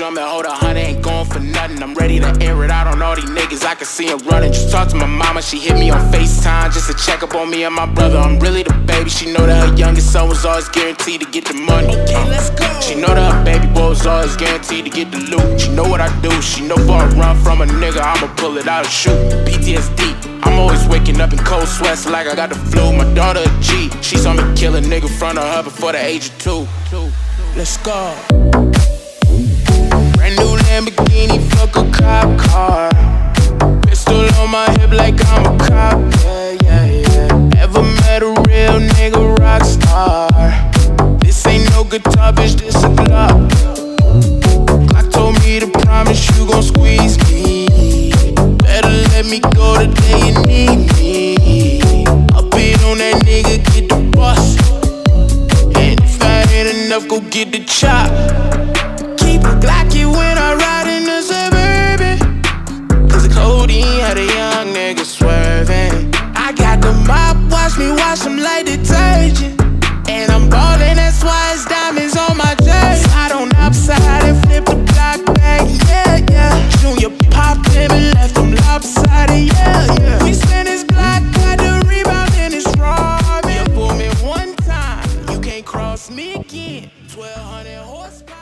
drum and hold a hundred, ain't going for nothing. I'm ready to air it out on all these niggas. I can see them running. Just talk to my mama, she hit me on FaceTime just to check up on me and my brother. I'm really the baby. She know that her youngest son was always guaranteed to get the money. Okay, let's go. She know that her baby boy was always guaranteed to get the loot. She know what I do. She know for a run from a nigga, I'ma pull it out and shoot. PTSD. I'm always waking up in cold sweats like I got the flu. My daughter a G. She saw me kill a nigga in front of her before the age of two. Let's go. Like I'm a cop. Yeah, yeah, yeah. Ever met a real nigga rock star? This ain't no guitar, bitch, this a Glock. Glock told me to promise you gon' squeeze me. Better let me go the day you need me. Up it on that nigga, get the bus. And if I ain't enough, go get the chop. Keep a Glocky when I ride me wash them like detergent. And I'm ballin', that's why it's diamonds on my jersey. I don't upside and flip the block back, yeah, yeah. Junior pop him and left him lopsided, yeah, yeah. We spin his block, got the rebound and it's robbing. You pull me one time, you can't cross me again. 1200 horsepower.